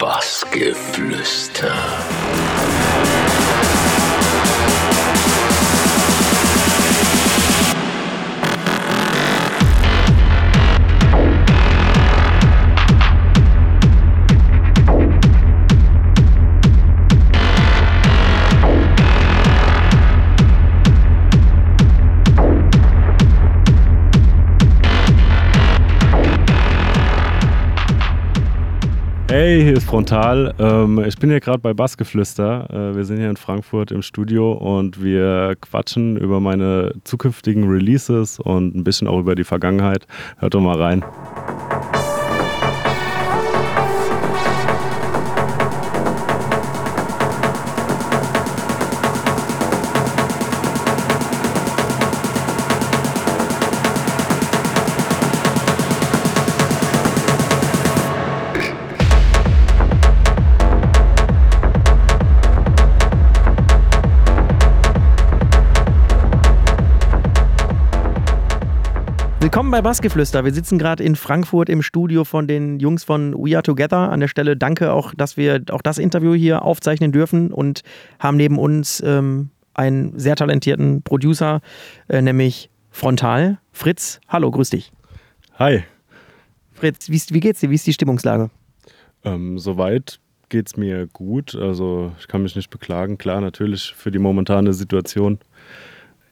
Bassgeflüster. Frontal. Ähm, ich bin hier gerade bei Bassgeflüster. Äh, wir sind hier in Frankfurt im Studio und wir quatschen über meine zukünftigen Releases und ein bisschen auch über die Vergangenheit. Hört doch mal rein. Willkommen bei Bassgeflüster. Wir sitzen gerade in Frankfurt im Studio von den Jungs von We Are Together. An der Stelle danke auch, dass wir auch das Interview hier aufzeichnen dürfen und haben neben uns ähm, einen sehr talentierten Producer, äh, nämlich Frontal. Fritz, hallo, grüß dich. Hi. Fritz, wie, wie geht's dir? Wie ist die Stimmungslage? Ähm, soweit geht es mir gut. Also ich kann mich nicht beklagen. Klar, natürlich für die momentane Situation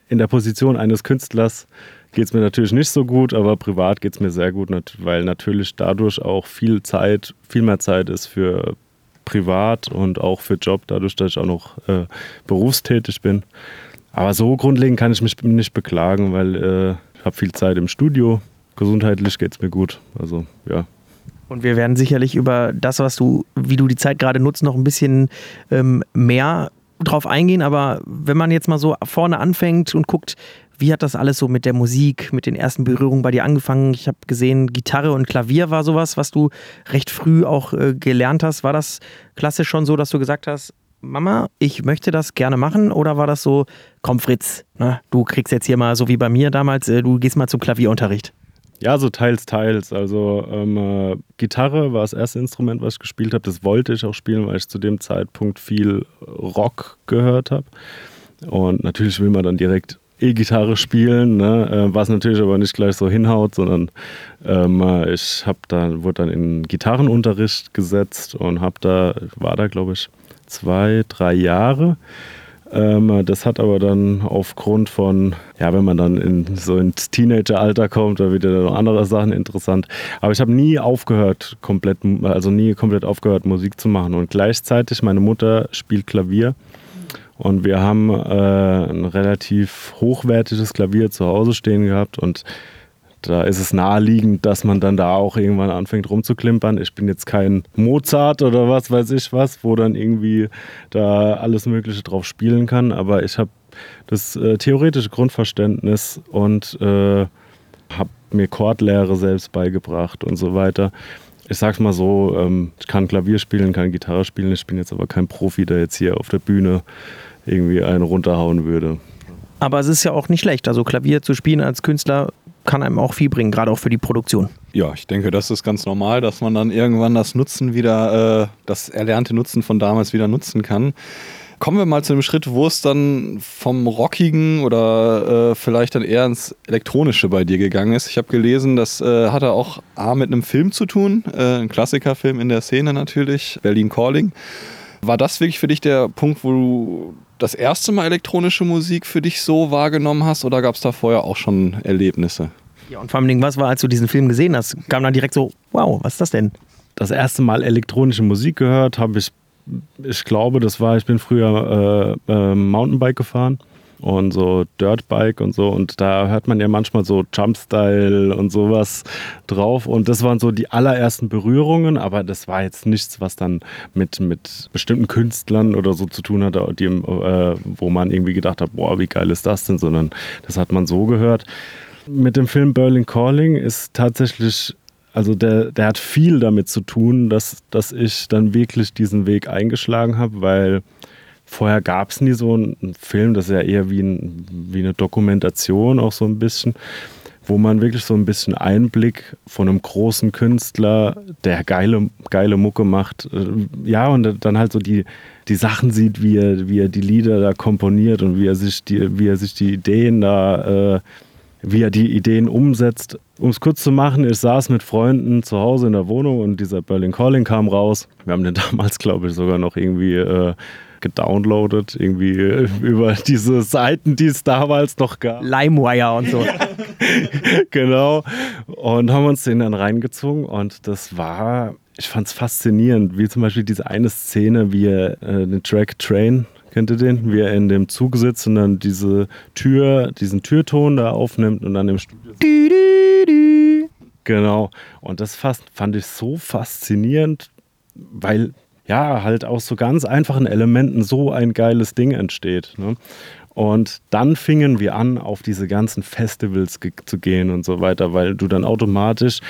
in der Position eines Künstlers geht es mir natürlich nicht so gut, aber privat geht es mir sehr gut, weil natürlich dadurch auch viel Zeit, viel mehr Zeit ist für privat und auch für Job, dadurch, dass ich auch noch äh, berufstätig bin. Aber so grundlegend kann ich mich nicht beklagen, weil äh, ich habe viel Zeit im Studio. Gesundheitlich geht es mir gut. Also ja. Und wir werden sicherlich über das, was du, wie du die Zeit gerade nutzt, noch ein bisschen ähm, mehr drauf eingehen. Aber wenn man jetzt mal so vorne anfängt und guckt, wie hat das alles so mit der Musik, mit den ersten Berührungen bei dir angefangen? Ich habe gesehen, Gitarre und Klavier war sowas, was du recht früh auch äh, gelernt hast. War das klassisch schon so, dass du gesagt hast, Mama, ich möchte das gerne machen? Oder war das so, komm Fritz, ne, du kriegst jetzt hier mal, so wie bei mir damals, äh, du gehst mal zum Klavierunterricht? Ja, so teils, teils. Also ähm, äh, Gitarre war das erste Instrument, was ich gespielt habe. Das wollte ich auch spielen, weil ich zu dem Zeitpunkt viel Rock gehört habe. Und natürlich will man dann direkt E-Gitarre spielen, ne? Äh, was natürlich aber nicht gleich so hinhaut, sondern ähm, ich habe da wurde dann in Gitarrenunterricht gesetzt und habe da war da glaube ich zwei drei Jahre. Ähm, das hat aber dann aufgrund von, ja, wenn man dann in so ins Teenageralter kommt, da wird ja noch andere Sachen interessant. Aber ich habe nie aufgehört, komplett, also nie komplett aufgehört, Musik zu machen. Und gleichzeitig, meine Mutter spielt Klavier und wir haben äh, ein relativ hochwertiges Klavier zu Hause stehen gehabt und da ist es naheliegend, dass man dann da auch irgendwann anfängt rumzuklimpern. Ich bin jetzt kein Mozart oder was weiß ich was, wo dann irgendwie da alles Mögliche drauf spielen kann, aber ich habe das äh, theoretische Grundverständnis und äh, habe mir Chordlehre selbst beigebracht und so weiter. Ich sag's mal so, ähm, ich kann Klavier spielen, kann Gitarre spielen, ich bin jetzt aber kein Profi, der jetzt hier auf der Bühne irgendwie einen runterhauen würde. Aber es ist ja auch nicht schlecht. Also Klavier zu spielen als Künstler kann einem auch viel bringen, gerade auch für die Produktion. Ja, ich denke, das ist ganz normal, dass man dann irgendwann das Nutzen wieder, äh, das erlernte Nutzen von damals wieder nutzen kann. Kommen wir mal zu dem Schritt, wo es dann vom Rockigen oder äh, vielleicht dann eher ins Elektronische bei dir gegangen ist. Ich habe gelesen, das äh, hatte auch A mit einem Film zu tun, äh, ein Klassikerfilm in der Szene natürlich, Berlin Calling. War das wirklich für dich der Punkt, wo du das erste Mal elektronische Musik für dich so wahrgenommen hast oder gab es da vorher auch schon Erlebnisse? Ja, und vor allem, was war, als du diesen Film gesehen hast? Kam dann direkt so, wow, was ist das denn? Das erste Mal elektronische Musik gehört habe ich, ich glaube, das war, ich bin früher äh, äh, Mountainbike gefahren und so Dirtbike und so. Und da hört man ja manchmal so Jumpstyle und sowas drauf. Und das waren so die allerersten Berührungen, aber das war jetzt nichts, was dann mit, mit bestimmten Künstlern oder so zu tun hatte, die, äh, wo man irgendwie gedacht hat, boah, wie geil ist das denn, sondern das hat man so gehört. Mit dem Film Berlin Calling ist tatsächlich also der, der hat viel damit zu tun, dass, dass ich dann wirklich diesen Weg eingeschlagen habe, weil Vorher gab es nie so einen Film, das ist ja eher wie, ein, wie eine Dokumentation, auch so ein bisschen. wo man wirklich so ein bisschen Einblick von einem großen Künstler, der geile, geile Mucke macht, äh, ja, und dann halt so die, die Sachen sieht, wie er, wie er die Lieder da komponiert und wie er sich die, wie er sich die Ideen da, äh, wie er die Ideen umsetzt. Um es kurz zu machen, ich saß mit Freunden zu Hause in der Wohnung und dieser Berlin Calling kam raus. Wir haben den damals, glaube ich, sogar noch irgendwie äh, gedownloadet, irgendwie über diese Seiten, die es damals noch gab. LimeWire und so. genau. Und haben uns den dann reingezogen und das war, ich fand es faszinierend, wie zum Beispiel diese eine Szene, wie er äh, den Track Train Kennt ihr den? Wie er in dem Zug sitzt und dann diese Tür, diesen Türton da aufnimmt und dann im Studio. Du, du, du. Genau. Und das fast, fand ich so faszinierend, weil ja, halt aus so ganz einfachen Elementen so ein geiles Ding entsteht. Ne? Und dann fingen wir an, auf diese ganzen Festivals ge zu gehen und so weiter, weil du dann automatisch,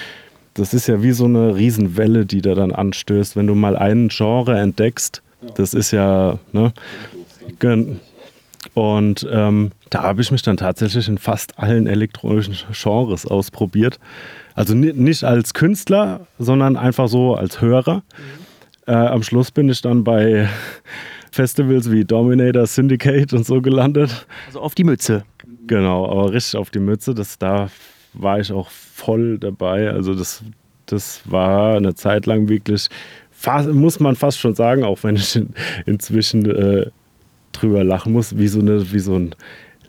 das ist ja wie so eine Riesenwelle, die da dann anstößt, wenn du mal einen Genre entdeckst, das ist ja, ne? Und ähm, da habe ich mich dann tatsächlich in fast allen elektronischen Genres ausprobiert. Also nicht als Künstler, sondern einfach so als Hörer. Mhm. Äh, am Schluss bin ich dann bei Festivals wie Dominator, Syndicate und so gelandet. Also auf die Mütze. Genau, aber richtig auf die Mütze. Das, da war ich auch voll dabei. Also das, das war eine Zeit lang wirklich, fast, muss man fast schon sagen, auch wenn ich in, inzwischen äh, drüber lachen muss, wie so, eine, wie so ein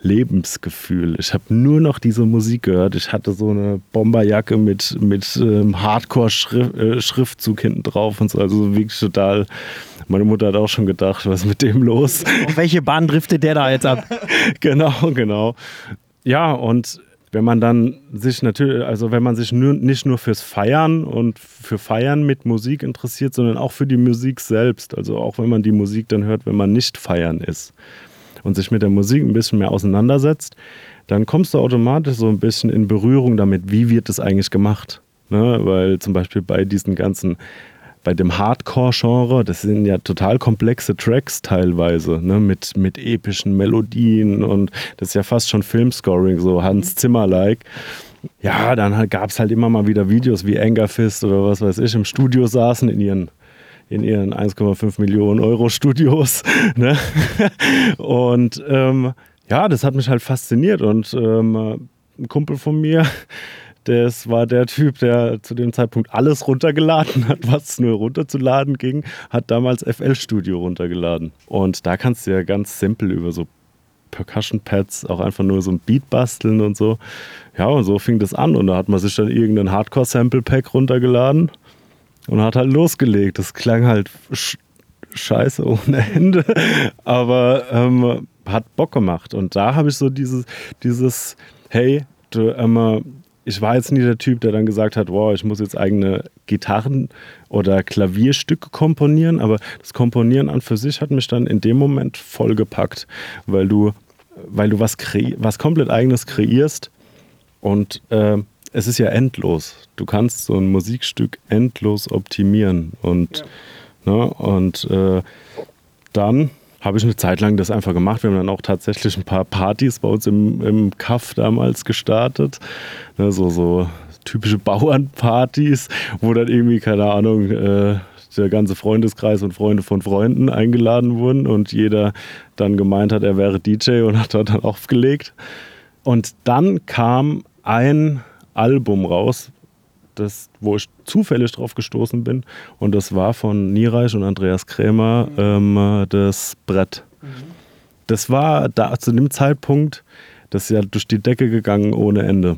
Lebensgefühl. Ich habe nur noch diese Musik gehört. Ich hatte so eine Bomberjacke mit, mit ähm, Hardcore-Schriftzug äh, hinten drauf und so. Also wirklich total. Meine Mutter hat auch schon gedacht, was ist mit dem los? Auf welche Bahn driftet der da jetzt ab? genau, genau. Ja, und wenn man dann sich natürlich, also wenn man sich nur, nicht nur fürs Feiern und für Feiern mit Musik interessiert, sondern auch für die Musik selbst. Also auch wenn man die Musik dann hört, wenn man nicht feiern ist und sich mit der Musik ein bisschen mehr auseinandersetzt, dann kommst du automatisch so ein bisschen in Berührung damit, wie wird das eigentlich gemacht. Ne? Weil zum Beispiel bei diesen ganzen, bei dem Hardcore-Genre, das sind ja total komplexe Tracks teilweise, ne? mit, mit epischen Melodien und das ist ja fast schon Filmscoring, so Hans Zimmer-like. Ja, dann gab es halt immer mal wieder Videos wie Anger Fist oder was weiß ich im Studio saßen in ihren in ihren 1,5 Millionen Euro Studios. Ne? Und ähm, ja, das hat mich halt fasziniert. Und ähm, ein Kumpel von mir, das war der Typ, der zu dem Zeitpunkt alles runtergeladen hat, was nur runterzuladen ging, hat damals FL Studio runtergeladen. Und da kannst du ja ganz simpel über so Percussion Pads auch einfach nur so ein Beat basteln und so. Ja, und so fing das an. Und da hat man sich dann irgendein Hardcore-Sample-Pack runtergeladen und hat halt losgelegt. Das klang halt sch scheiße ohne Ende, aber ähm, hat Bock gemacht. Und da habe ich so dieses, dieses hey, du, ähm, ich war jetzt nie der Typ, der dann gesagt hat, wow, ich muss jetzt eigene Gitarren oder Klavierstücke komponieren, aber das Komponieren an für sich hat mich dann in dem Moment voll gepackt, weil du, weil du was, was komplett eigenes kreierst und äh, es ist ja endlos. Du kannst so ein Musikstück endlos optimieren. Und, ja. ne, und äh, dann habe ich eine Zeit lang das einfach gemacht. Wir haben dann auch tatsächlich ein paar Partys bei uns im, im Kaff damals gestartet. Ne, so, so typische Bauernpartys, wo dann irgendwie, keine Ahnung, äh, der ganze Freundeskreis und Freunde von Freunden eingeladen wurden und jeder dann gemeint hat, er wäre DJ und hat dort dann aufgelegt. Und dann kam ein Album raus, das, wo ich zufällig drauf gestoßen bin. Und das war von Niereich und Andreas Krämer mhm. ähm, das Brett. Mhm. Das war da zu dem Zeitpunkt, das ist ja durch die Decke gegangen ohne Ende.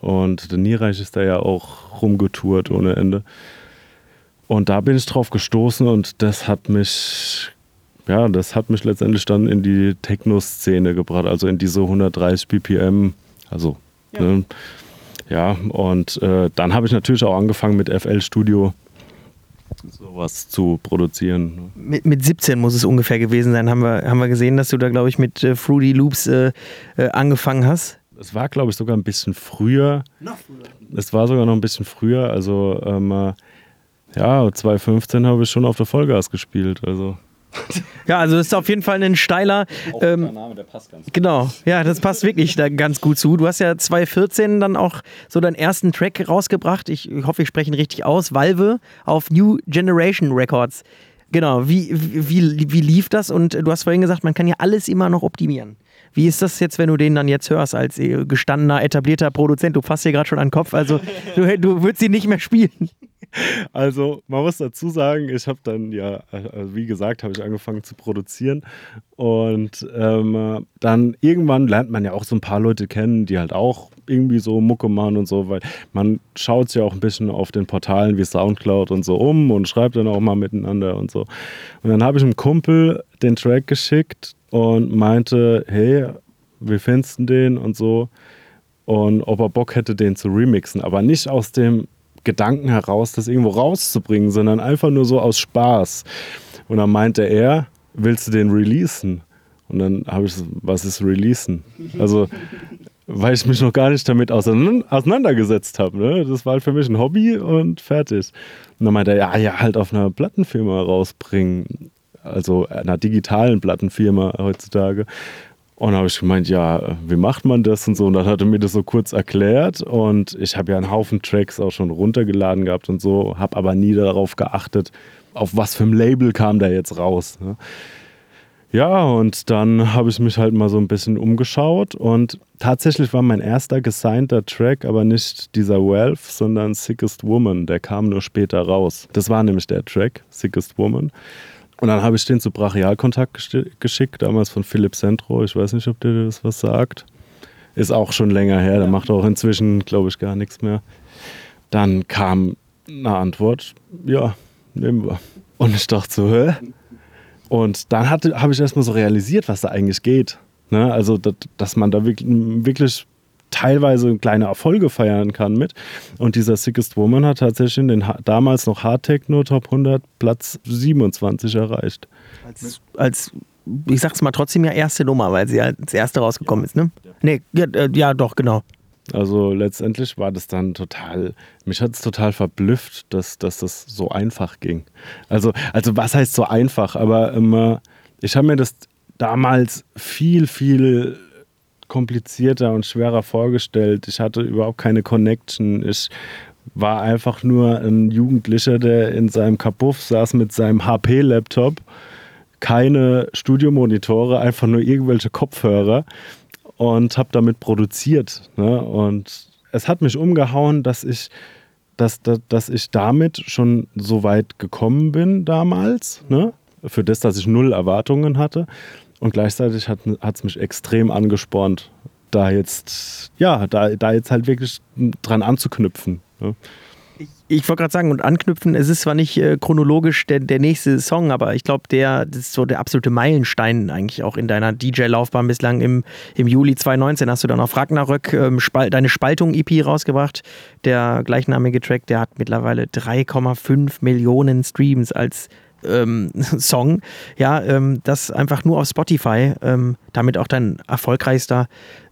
Und der Niereich ist da ja auch rumgetourt ohne Ende. Und da bin ich drauf gestoßen und das hat mich, ja, das hat mich letztendlich dann in die Techno-Szene gebracht, also in diese 130 BPM, also ja. ne, ja, und äh, dann habe ich natürlich auch angefangen mit FL Studio sowas zu produzieren. Mit, mit 17 muss es ungefähr gewesen sein, haben wir, haben wir gesehen, dass du da, glaube ich, mit äh, Fruity Loops äh, äh, angefangen hast. Es war, glaube ich, sogar ein bisschen früher. Noch früher. Es war sogar noch ein bisschen früher. Also, ähm, äh, ja, 2015 habe ich schon auf der Vollgas gespielt. Also. Ja, also das ist auf jeden Fall ein steiler. Ähm, Name, der passt ganz genau, ja, das passt wirklich da ganz gut zu. Du hast ja 2014 dann auch so deinen ersten Track rausgebracht. Ich hoffe, ich spreche ihn richtig aus. Valve auf New Generation Records. Genau, wie, wie, wie lief das? Und du hast vorhin gesagt, man kann ja alles immer noch optimieren. Wie ist das jetzt, wenn du den dann jetzt hörst als äh, gestandener, etablierter Produzent? Du fasst dir gerade schon an den Kopf, also du, du würdest ihn nicht mehr spielen. Also man muss dazu sagen, ich habe dann ja, also wie gesagt, habe ich angefangen zu produzieren und ähm, dann irgendwann lernt man ja auch so ein paar Leute kennen, die halt auch irgendwie so Mucke machen und so, weil man schaut sich ja auch ein bisschen auf den Portalen wie Soundcloud und so um und schreibt dann auch mal miteinander und so. Und dann habe ich einem Kumpel den Track geschickt und meinte, hey, wie findest du den und so und ob er Bock hätte, den zu remixen, aber nicht aus dem Gedanken heraus, das irgendwo rauszubringen, sondern einfach nur so aus Spaß. Und dann meinte er, willst du den releasen? Und dann habe ich, was ist releasen? Also, weil ich mich noch gar nicht damit auseinandergesetzt habe. Ne? Das war halt für mich ein Hobby und fertig. Und dann meinte er, ja, ja, halt auf einer Plattenfirma rausbringen. Also einer digitalen Plattenfirma heutzutage. Und dann habe ich gemeint, ja, wie macht man das und so. Und dann hat er mir das so kurz erklärt. Und ich habe ja einen Haufen Tracks auch schon runtergeladen gehabt und so, habe aber nie darauf geachtet, auf was für ein Label kam da jetzt raus. Ne? Ja, und dann habe ich mich halt mal so ein bisschen umgeschaut und tatsächlich war mein erster gesignter Track aber nicht dieser Wealth, sondern Sickest Woman. Der kam nur später raus. Das war nämlich der Track, Sickest Woman. Und dann habe ich den zu Brachialkontakt geschickt, damals von Philipp Centro. Ich weiß nicht, ob dir das was sagt. Ist auch schon länger her, der macht auch inzwischen, glaube ich, gar nichts mehr. Dann kam eine Antwort, ja, nehmen wir. Und ich dachte so, hä? Und dann habe ich erstmal so realisiert, was da eigentlich geht. Ne? Also, dass, dass man da wirklich, wirklich teilweise kleine Erfolge feiern kann mit. Und dieser Sickest Woman hat tatsächlich in den damals noch Hard Techno Top 100 Platz 27 erreicht. Als, als ich sag's mal trotzdem ja erste Nummer, weil sie als erste rausgekommen ist, ne? Nee, ja, äh, ja doch, genau. Also letztendlich war das dann total, mich hat es total verblüfft, dass, dass das so einfach ging. Also, also was heißt so einfach? Aber ähm, ich habe mir das damals viel, viel komplizierter und schwerer vorgestellt. Ich hatte überhaupt keine Connection. Ich war einfach nur ein Jugendlicher, der in seinem Kabuff saß mit seinem HP-Laptop. Keine Studiomonitore, einfach nur irgendwelche Kopfhörer und habe damit produziert. Ne? Und es hat mich umgehauen, dass ich, dass, dass, dass ich damit schon so weit gekommen bin damals. Ne? Für das, dass ich null Erwartungen hatte. Und gleichzeitig hat es mich extrem angespornt, da jetzt, ja, da, da jetzt halt wirklich dran anzuknüpfen. Ne? Ich, ich wollte gerade sagen, und anknüpfen, es ist zwar nicht äh, chronologisch der, der nächste Song, aber ich glaube, der das ist so der absolute Meilenstein eigentlich auch in deiner DJ-Laufbahn bislang. Im, Im Juli 2019 hast du dann auf Ragnarök ähm, Spal deine Spaltung-EP rausgebracht. Der gleichnamige Track, der hat mittlerweile 3,5 Millionen Streams als ähm, Song, ja, ähm, das einfach nur auf Spotify, ähm, damit auch dein erfolgreichster,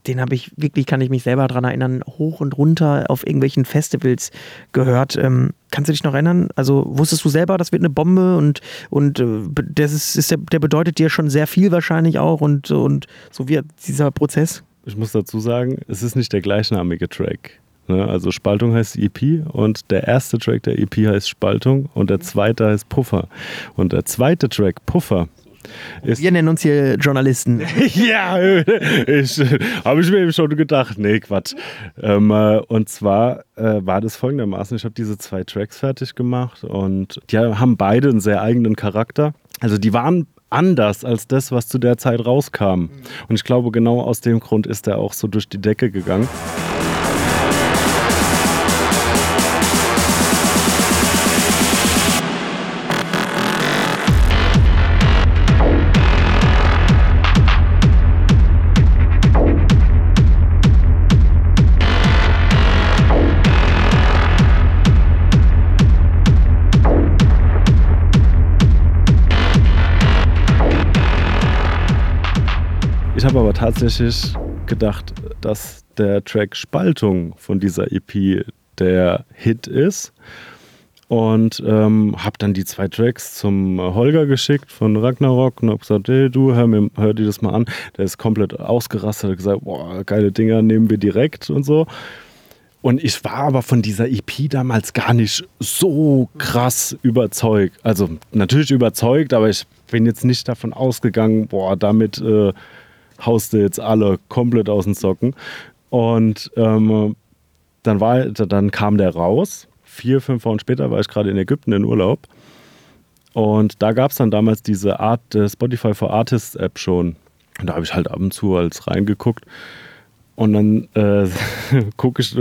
den habe ich wirklich, kann ich mich selber daran erinnern, hoch und runter auf irgendwelchen Festivals gehört. Ähm, kannst du dich noch erinnern? Also wusstest du selber, das wird eine Bombe und, und äh, das ist, ist der, der bedeutet dir schon sehr viel wahrscheinlich auch und, und so wie dieser Prozess? Ich muss dazu sagen, es ist nicht der gleichnamige Track. Ne? Also Spaltung heißt EP und der erste Track der EP heißt Spaltung und der zweite heißt Puffer. Und der zweite Track, Puffer, ist Wir nennen uns hier Journalisten. ja, ich, habe ich mir eben schon gedacht. Nee, Quatsch. Ähm, äh, und zwar äh, war das folgendermaßen: Ich habe diese zwei Tracks fertig gemacht und die haben beide einen sehr eigenen Charakter. Also, die waren anders als das, was zu der Zeit rauskam. Und ich glaube, genau aus dem Grund ist er auch so durch die Decke gegangen. Ich habe aber tatsächlich gedacht, dass der Track Spaltung von dieser EP der Hit ist. und ähm, habe dann die zwei Tracks zum Holger geschickt von Ragnarok und habe gesagt, hey du, hör, mir, hör dir das mal an. Der ist komplett ausgerastet, hat gesagt, boah, geile Dinger nehmen wir direkt und so. Und ich war aber von dieser EP damals gar nicht so krass überzeugt. Also natürlich überzeugt, aber ich bin jetzt nicht davon ausgegangen, boah, damit äh, haust du jetzt alle komplett aus den Socken. Und ähm, dann, war, dann kam der raus vier, fünf Wochen später war ich gerade in Ägypten in Urlaub. Und da gab es dann damals diese Art Spotify for Artists App schon. Und da habe ich halt ab und zu als reingeguckt. Und dann äh, gucke ich,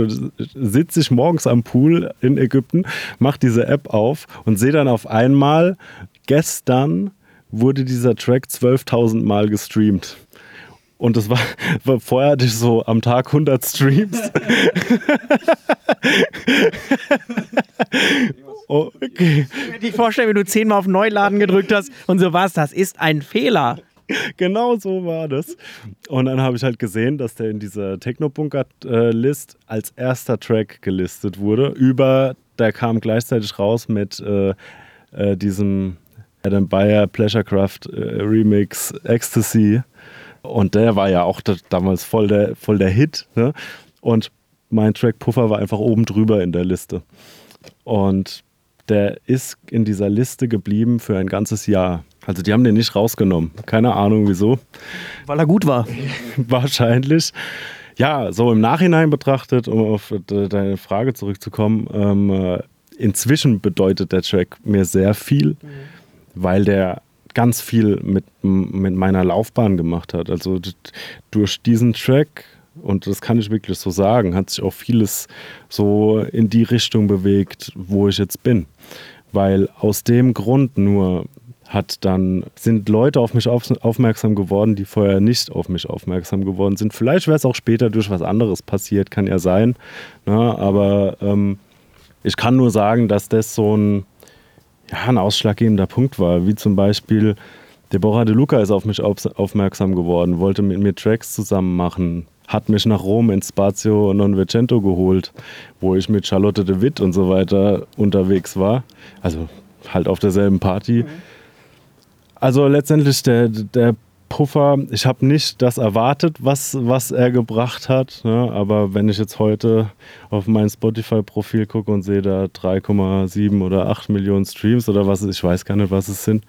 sitze ich morgens am Pool in Ägypten, mache diese App auf und sehe dann auf einmal, gestern wurde dieser Track 12.000 Mal gestreamt. Und das war, war, vorher hatte ich so am Tag 100 Streams. oh, okay. Ich kann mir nicht vorstellen, wie du zehnmal auf Neuladen gedrückt hast und so was. Das ist ein Fehler. Genau so war das. Und dann habe ich halt gesehen, dass der in dieser Techno-Bunker-List als erster Track gelistet wurde. Über, der kam gleichzeitig raus mit äh, äh, diesem Adam Bayer Pleasurecraft äh, Remix Ecstasy. Und der war ja auch damals voll der, voll der Hit. Ne? Und mein Track Puffer war einfach oben drüber in der Liste. Und der ist in dieser Liste geblieben für ein ganzes Jahr. Also die haben den nicht rausgenommen. Keine Ahnung wieso. Weil er gut war. Wahrscheinlich. Ja, so im Nachhinein betrachtet, um auf deine Frage zurückzukommen, ähm, äh, inzwischen bedeutet der Track mir sehr viel, mhm. weil der ganz viel mit, mit meiner Laufbahn gemacht hat. Also durch diesen Track, und das kann ich wirklich so sagen, hat sich auch vieles so in die Richtung bewegt, wo ich jetzt bin. Weil aus dem Grund nur hat dann, sind Leute auf mich auf, aufmerksam geworden, die vorher nicht auf mich aufmerksam geworden sind. Vielleicht wäre es auch später durch was anderes passiert, kann ja sein. Ne? Aber ähm, ich kann nur sagen, dass das so ein, ja, ein ausschlaggebender Punkt war. Wie zum Beispiel, Deborah De Luca ist auf mich aufmerksam geworden, wollte mit mir Tracks zusammen machen, hat mich nach Rom ins Spazio Novecento geholt, wo ich mit Charlotte de Witt und so weiter unterwegs war. Also halt auf derselben Party. Mhm. Also letztendlich der, der Puffer, ich habe nicht das erwartet, was, was er gebracht hat. Ne? Aber wenn ich jetzt heute auf mein Spotify-Profil gucke und sehe da 3,7 oder 8 Millionen Streams oder was, ich weiß gar nicht, was es sind.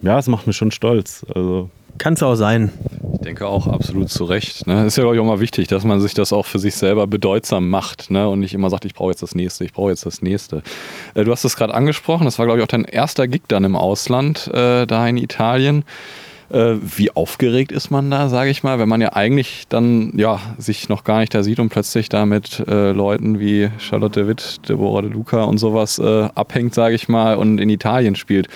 Ja, es macht mich schon stolz. Also kann es auch sein. Ich denke auch absolut zu Recht. Ne? Ist ja auch immer wichtig, dass man sich das auch für sich selber bedeutsam macht ne? und nicht immer sagt, ich brauche jetzt das nächste, ich brauche jetzt das nächste. Äh, du hast es gerade angesprochen, das war, glaube ich, auch dein erster Gig dann im Ausland, äh, da in Italien. Äh, wie aufgeregt ist man da, sage ich mal, wenn man ja eigentlich dann ja sich noch gar nicht da sieht und plötzlich da mit äh, Leuten wie Charlotte Witt, Deborah De Luca und sowas äh, abhängt, sage ich mal, und in Italien spielt.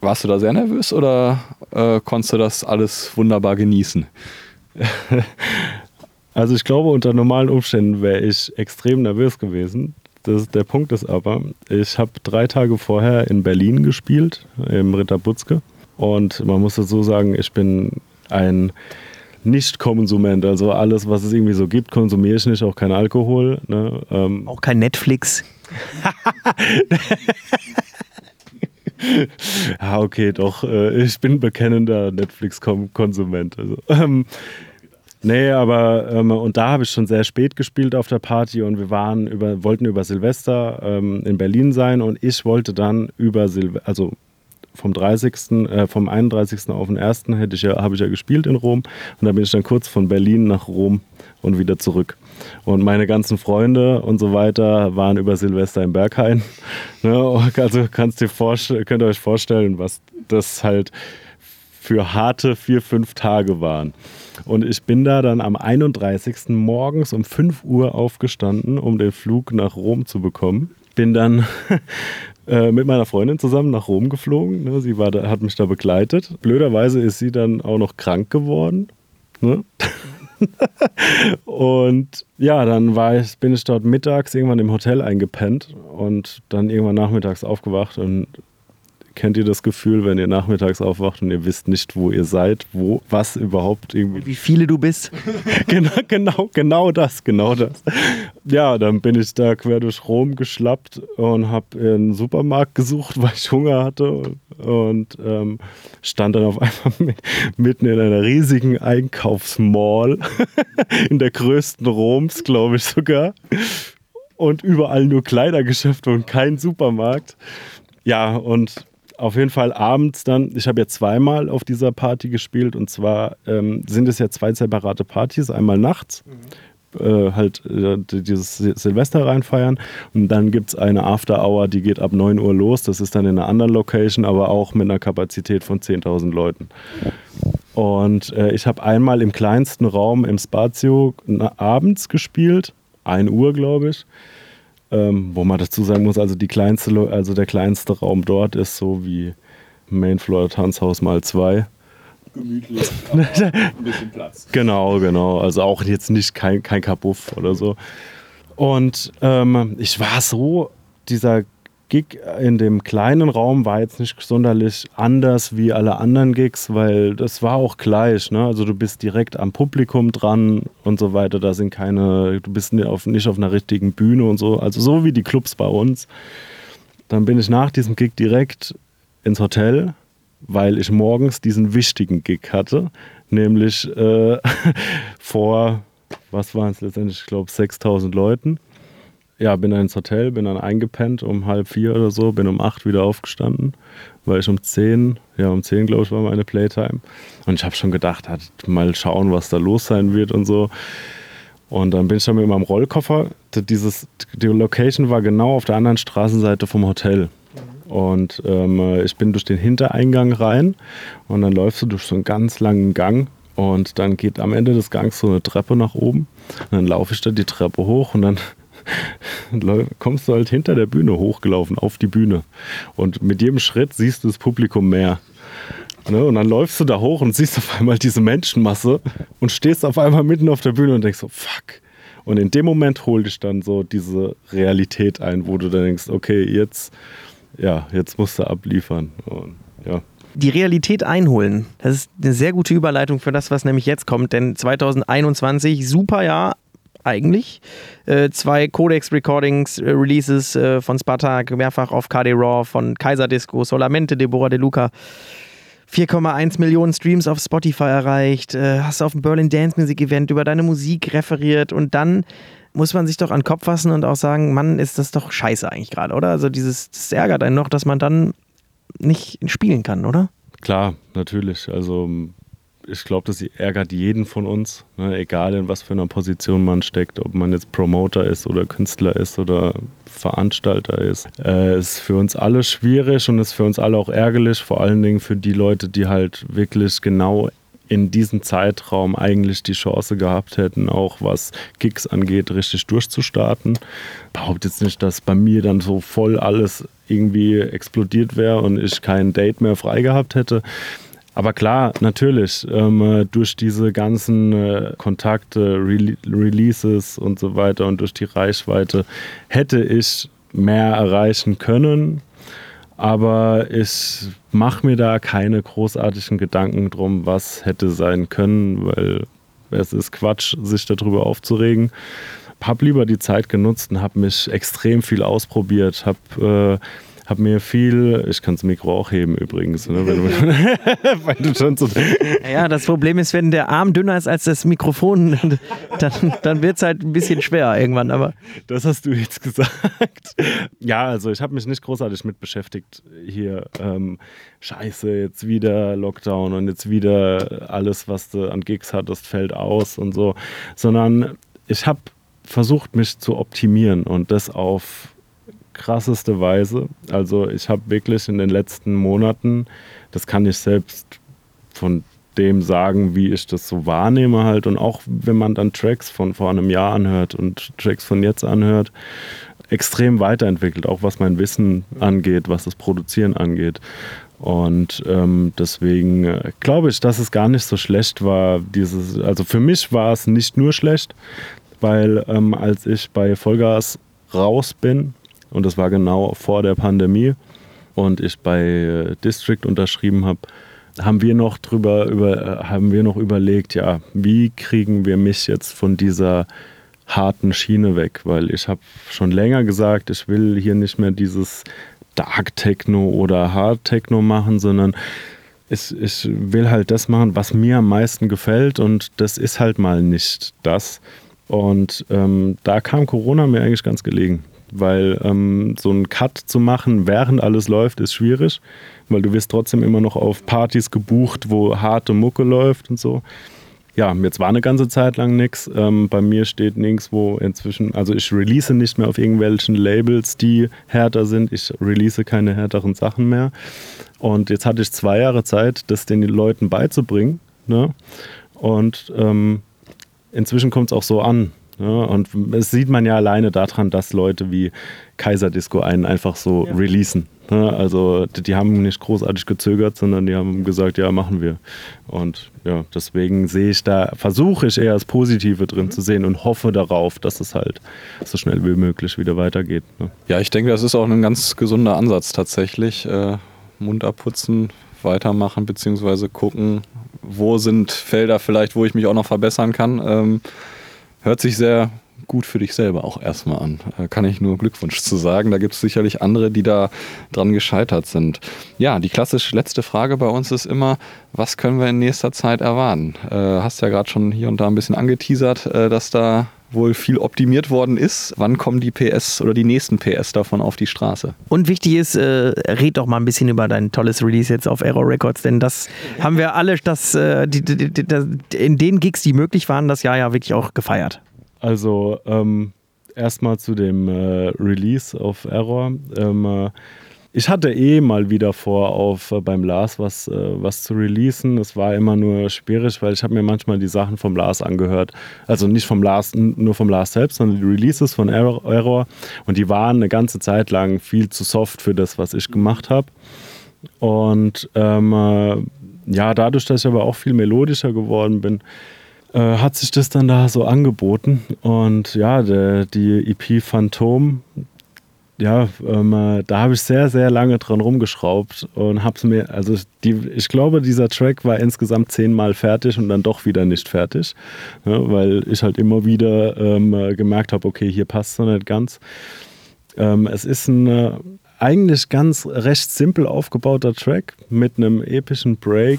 Warst du da sehr nervös oder äh, konntest du das alles wunderbar genießen? Also ich glaube, unter normalen Umständen wäre ich extrem nervös gewesen. Das, der Punkt ist aber, ich habe drei Tage vorher in Berlin gespielt, im Ritter Butzke. Und man muss dazu sagen, ich bin ein Nicht-Konsument. Also alles, was es irgendwie so gibt, konsumiere ich nicht. Auch kein Alkohol. Ne? Ähm auch kein Netflix. ja, okay, doch. Äh, ich bin bekennender Netflix-Konsument. Also, ähm, nee, aber ähm, und da habe ich schon sehr spät gespielt auf der Party und wir waren über, wollten über Silvester ähm, in Berlin sein und ich wollte dann über Silvester, also vom 30., äh, vom 31. auf den 1. hätte ich ja, habe ich ja gespielt in Rom und da bin ich dann kurz von Berlin nach Rom und wieder zurück. Und meine ganzen Freunde und so weiter waren über Silvester im Berghain. Ne? Also kannst dir könnt ihr euch vorstellen, was das halt für harte vier, fünf Tage waren. Und ich bin da dann am 31. morgens um 5 Uhr aufgestanden, um den Flug nach Rom zu bekommen. Bin dann äh, mit meiner Freundin zusammen nach Rom geflogen. Ne? Sie war da, hat mich da begleitet. Blöderweise ist sie dann auch noch krank geworden. Ne? und ja, dann war ich, bin ich dort mittags irgendwann im Hotel eingepennt und dann irgendwann nachmittags aufgewacht und kennt ihr das Gefühl, wenn ihr nachmittags aufwacht und ihr wisst nicht, wo ihr seid, wo, was überhaupt irgendwie. Wie viele du bist? genau, genau, genau das, genau das. Ja, dann bin ich da quer durch Rom geschlappt und habe einen Supermarkt gesucht, weil ich Hunger hatte und, und ähm, stand dann auf einmal mitten in einer riesigen Einkaufsmall, in der größten Roms, glaube ich sogar. Und überall nur Kleidergeschäfte und kein Supermarkt. Ja, und auf jeden Fall abends dann, ich habe ja zweimal auf dieser Party gespielt und zwar ähm, sind es ja zwei separate Partys, einmal nachts. Mhm. Äh, halt äh, dieses Silvester reinfeiern und dann gibt es eine After Hour, die geht ab 9 Uhr los. Das ist dann in einer anderen Location, aber auch mit einer Kapazität von 10.000 Leuten. Und äh, ich habe einmal im kleinsten Raum im Spazio abends gespielt, 1 Uhr glaube ich. Ähm, wo man dazu sagen muss, also die kleinste, also der kleinste Raum dort ist so wie Mainfloor Tanzhaus mal zwei. Gemütlich, ein bisschen Platz. Genau, genau. Also auch jetzt nicht kein, kein Kabuff oder so. Und ähm, ich war so, dieser Gig in dem kleinen Raum war jetzt nicht sonderlich anders wie alle anderen Gigs, weil das war auch gleich. Ne? Also du bist direkt am Publikum dran und so weiter. Da sind keine, du bist nicht auf, nicht auf einer richtigen Bühne und so. Also so wie die Clubs bei uns. Dann bin ich nach diesem Gig direkt ins Hotel, weil ich morgens diesen wichtigen Gig hatte, nämlich äh, vor, was waren es letztendlich, ich glaube 6000 Leuten ja, bin dann ins Hotel, bin dann eingepennt um halb vier oder so, bin um acht wieder aufgestanden, weil ich um zehn, ja, um zehn, glaube ich, war meine Playtime. Und ich habe schon gedacht, halt, mal schauen, was da los sein wird und so. Und dann bin ich dann mit meinem Rollkoffer. Dieses, die Location war genau auf der anderen Straßenseite vom Hotel. Und ähm, ich bin durch den Hintereingang rein und dann läufst du durch so einen ganz langen Gang und dann geht am Ende des Gangs so eine Treppe nach oben. Und dann laufe ich da die Treppe hoch und dann kommst du halt hinter der Bühne hochgelaufen, auf die Bühne. Und mit jedem Schritt siehst du das Publikum mehr. Ne? Und dann läufst du da hoch und siehst auf einmal diese Menschenmasse und stehst auf einmal mitten auf der Bühne und denkst so, fuck. Und in dem Moment holt dich dann so diese Realität ein, wo du dann denkst, okay, jetzt, ja, jetzt musst du abliefern. Und, ja die Realität einholen. Das ist eine sehr gute Überleitung für das, was nämlich jetzt kommt. Denn 2021, super Jahr, eigentlich. Äh, zwei Codex-Recordings-Releases äh, von Spartak, mehrfach auf KD Raw, von Kaiserdisco, Solamente, Deborah De Luca. 4,1 Millionen Streams auf Spotify erreicht, äh, hast auf dem Berlin Dance Music Event über deine Musik referiert und dann muss man sich doch an den Kopf fassen und auch sagen, Mann, ist das doch scheiße eigentlich gerade, oder? Also dieses, das ärgert einen noch, dass man dann nicht spielen kann, oder? Klar, natürlich. Also ich glaube, das ärgert jeden von uns, ne? egal in was für einer Position man steckt, ob man jetzt Promoter ist oder Künstler ist oder Veranstalter ist. Äh, ist für uns alle schwierig und ist für uns alle auch ärgerlich, vor allen Dingen für die Leute, die halt wirklich genau in diesem Zeitraum eigentlich die Chance gehabt hätten, auch was Gigs angeht, richtig durchzustarten. Behaupte jetzt nicht, dass bei mir dann so voll alles irgendwie explodiert wäre und ich kein Date mehr frei gehabt hätte. Aber klar, natürlich, ähm, durch diese ganzen äh, Kontakte, Re Releases und so weiter und durch die Reichweite hätte ich mehr erreichen können. Aber ich mache mir da keine großartigen Gedanken drum, was hätte sein können, weil es ist Quatsch, sich darüber aufzuregen. Hab lieber die Zeit genutzt und habe mich extrem viel ausprobiert, habe äh, habe mir viel, ich kann das Mikro auch heben übrigens, ne, wenn, du, wenn du schon so. Ja, das Problem ist, wenn der Arm dünner ist als das Mikrofon, dann, dann wird es halt ein bisschen schwer irgendwann, aber. Das hast du jetzt gesagt. Ja, also ich habe mich nicht großartig mit beschäftigt hier. Ähm, scheiße, jetzt wieder Lockdown und jetzt wieder alles, was du an Gigs hattest, fällt aus und so, sondern ich habe versucht, mich zu optimieren und das auf krasseste Weise. Also ich habe wirklich in den letzten Monaten, das kann ich selbst von dem sagen, wie ich das so wahrnehme halt und auch wenn man dann Tracks von vor einem Jahr anhört und Tracks von jetzt anhört, extrem weiterentwickelt, auch was mein Wissen angeht, was das Produzieren angeht. Und ähm, deswegen äh, glaube ich, dass es gar nicht so schlecht war. Dieses, also für mich war es nicht nur schlecht, weil ähm, als ich bei Vollgas raus bin, und das war genau vor der Pandemie, und ich bei äh, District unterschrieben habe, haben wir noch drüber über, äh, haben wir noch überlegt, ja, wie kriegen wir mich jetzt von dieser harten Schiene weg, weil ich habe schon länger gesagt, ich will hier nicht mehr dieses Dark Techno oder Hard Techno machen, sondern ich, ich will halt das machen, was mir am meisten gefällt. Und das ist halt mal nicht das. Und ähm, da kam Corona mir eigentlich ganz gelegen, weil ähm, so einen Cut zu machen, während alles läuft, ist schwierig, weil du wirst trotzdem immer noch auf Partys gebucht, wo harte Mucke läuft und so ja, jetzt war eine ganze Zeit lang nichts. Ähm, bei mir steht nirgendwo inzwischen, also ich release nicht mehr auf irgendwelchen Labels, die härter sind. Ich release keine härteren Sachen mehr. Und jetzt hatte ich zwei Jahre Zeit, das den Leuten beizubringen. Ne? Und ähm, inzwischen kommt es auch so an. Ne? Und es sieht man ja alleine daran, dass Leute wie Kaiserdisco einen einfach so ja. releasen. Ne? Also die haben nicht großartig gezögert, sondern die haben gesagt, ja, machen wir. Und ja, deswegen sehe ich da, versuche ich eher das Positive drin mhm. zu sehen und hoffe darauf, dass es halt so schnell wie möglich wieder weitergeht. Ne? Ja, ich denke, das ist auch ein ganz gesunder Ansatz tatsächlich. Äh, Mund abputzen, weitermachen, beziehungsweise gucken, wo sind Felder vielleicht, wo ich mich auch noch verbessern kann. Ähm, hört sich sehr gut für dich selber auch erstmal an. Äh, kann ich nur Glückwunsch zu sagen. Da gibt es sicherlich andere, die da dran gescheitert sind. Ja, die klassisch letzte Frage bei uns ist immer, was können wir in nächster Zeit erwarten? Äh, hast ja gerade schon hier und da ein bisschen angeteasert, äh, dass da wohl viel optimiert worden ist. Wann kommen die PS oder die nächsten PS davon auf die Straße? Und wichtig ist, äh, red doch mal ein bisschen über dein tolles Release jetzt auf Error Records, denn das haben wir alle, das, äh, die, die, die, in den Gigs, die möglich waren, das Jahr ja wirklich auch gefeiert. Also ähm, erstmal zu dem äh, Release auf Error. Ähm, äh, ich hatte eh mal wieder vor, auf äh, beim Lars was, äh, was zu releasen. Es war immer nur schwierig, weil ich habe mir manchmal die Sachen vom Lars angehört. Also nicht vom Lars, nur vom Lars selbst, sondern die Releases von Error. Und die waren eine ganze Zeit lang viel zu soft für das, was ich gemacht habe. Und ähm, äh, ja, dadurch, dass ich aber auch viel melodischer geworden bin, äh, hat sich das dann da so angeboten. Und ja, der, die EP Phantom, ja, ähm, äh, da habe ich sehr, sehr lange dran rumgeschraubt und habe es mir, also die, ich glaube, dieser Track war insgesamt zehnmal fertig und dann doch wieder nicht fertig, ja, weil ich halt immer wieder ähm, äh, gemerkt habe, okay, hier passt es nicht ganz. Ähm, es ist ein äh, eigentlich ganz recht simpel aufgebauter Track mit einem epischen Break.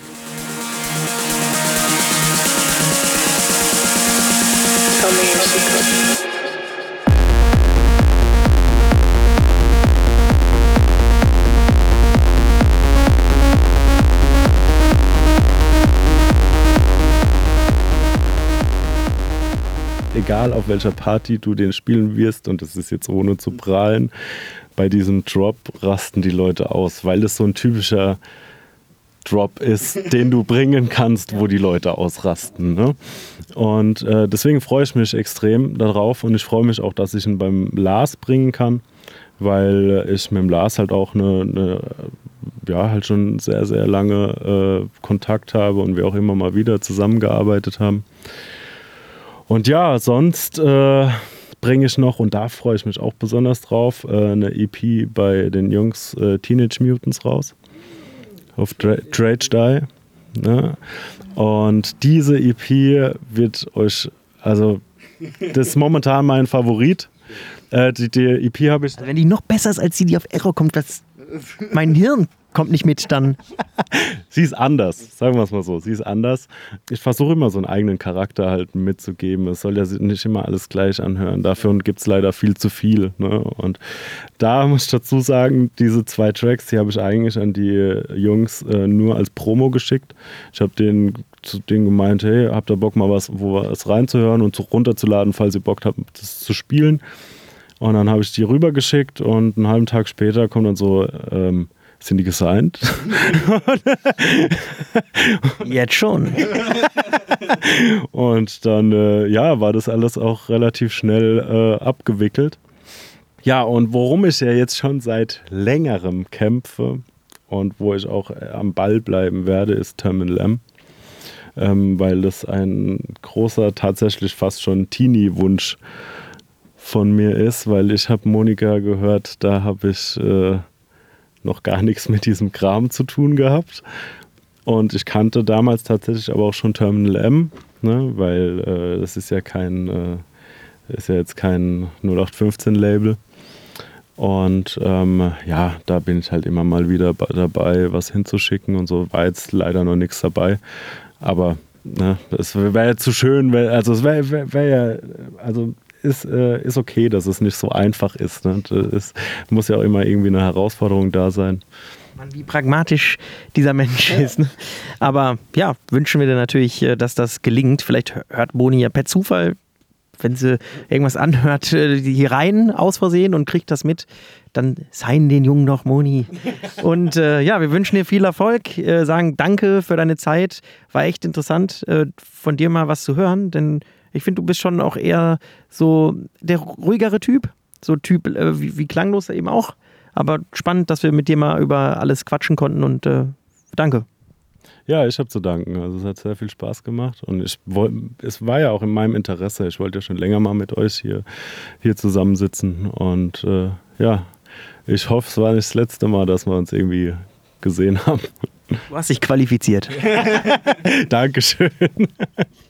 Egal auf welcher Party du den spielen wirst, und das ist jetzt ohne zu prahlen, bei diesem Drop rasten die Leute aus, weil das so ein typischer Drop ist, den du bringen kannst, wo die Leute ausrasten. Ne? Und äh, deswegen freue ich mich extrem darauf und ich freue mich auch, dass ich ihn beim Lars bringen kann, weil ich mit dem Lars halt auch eine, eine ja, halt schon sehr, sehr lange äh, Kontakt habe und wir auch immer mal wieder zusammengearbeitet haben. Und ja, sonst äh, bringe ich noch, und da freue ich mich auch besonders drauf, äh, eine EP bei den Jungs äh, Teenage Mutants raus. Auf Dra Drage Die. Ne? Und diese EP wird euch, also, das ist momentan mein Favorit. Äh, die, die EP habe ich. Also wenn die noch besser ist als die, die auf Error kommt, was mein Hirn kommt nicht mit dann. sie ist anders, sagen wir es mal so. Sie ist anders. Ich versuche immer so einen eigenen Charakter halt mitzugeben. Es soll ja nicht immer alles gleich anhören. Dafür gibt es leider viel zu viel. Ne? Und da muss ich dazu sagen, diese zwei Tracks, die habe ich eigentlich an die Jungs äh, nur als Promo geschickt. Ich habe denen zu denen gemeint, hey, habt ihr Bock mal was, wo was reinzuhören und runterzuladen, falls ihr Bock habt, das zu spielen. Und dann habe ich die rübergeschickt und einen halben Tag später kommt dann so, ähm, sind die gesigned? Jetzt schon. und dann, äh, ja, war das alles auch relativ schnell äh, abgewickelt. Ja, und worum ich ja jetzt schon seit längerem kämpfe und wo ich auch äh, am Ball bleiben werde, ist Terminal M. Ähm, weil das ein großer, tatsächlich fast schon Teenie-Wunsch von mir ist, weil ich habe Monika gehört, da habe ich äh, noch gar nichts mit diesem Kram zu tun gehabt. Und ich kannte damals tatsächlich aber auch schon Terminal M, ne, weil äh, das ist ja kein, äh, ist ja jetzt kein 0815-Label. Und ähm, ja, da bin ich halt immer mal wieder dabei, was hinzuschicken und so. War jetzt leider noch nichts dabei. Aber ne, es wäre ja zu schön, also es wäre wär, wär ja, also ist, äh, ist okay, dass es nicht so einfach ist. Ne? Es muss ja auch immer irgendwie eine Herausforderung da sein. Wie pragmatisch dieser Mensch ja. ist. Ne? Aber ja, wünschen wir dir natürlich, äh, dass das gelingt. Vielleicht hört Boni ja per Zufall wenn sie irgendwas anhört, äh, hier rein aus Versehen und kriegt das mit, dann sein den Jungen noch Moni. Und äh, ja, wir wünschen dir viel Erfolg, äh, sagen danke für deine Zeit. War echt interessant, äh, von dir mal was zu hören, denn ich finde, du bist schon auch eher so der ruhigere Typ. So Typ äh, wie, wie klanglos eben auch. Aber spannend, dass wir mit dir mal über alles quatschen konnten und äh, danke. Ja, ich habe zu danken. Also es hat sehr viel Spaß gemacht und ich wollte, es war ja auch in meinem Interesse. Ich wollte ja schon länger mal mit euch hier, hier zusammensitzen und äh, ja, ich hoffe, es war nicht das letzte Mal, dass wir uns irgendwie gesehen haben. Du hast dich qualifiziert. Dankeschön.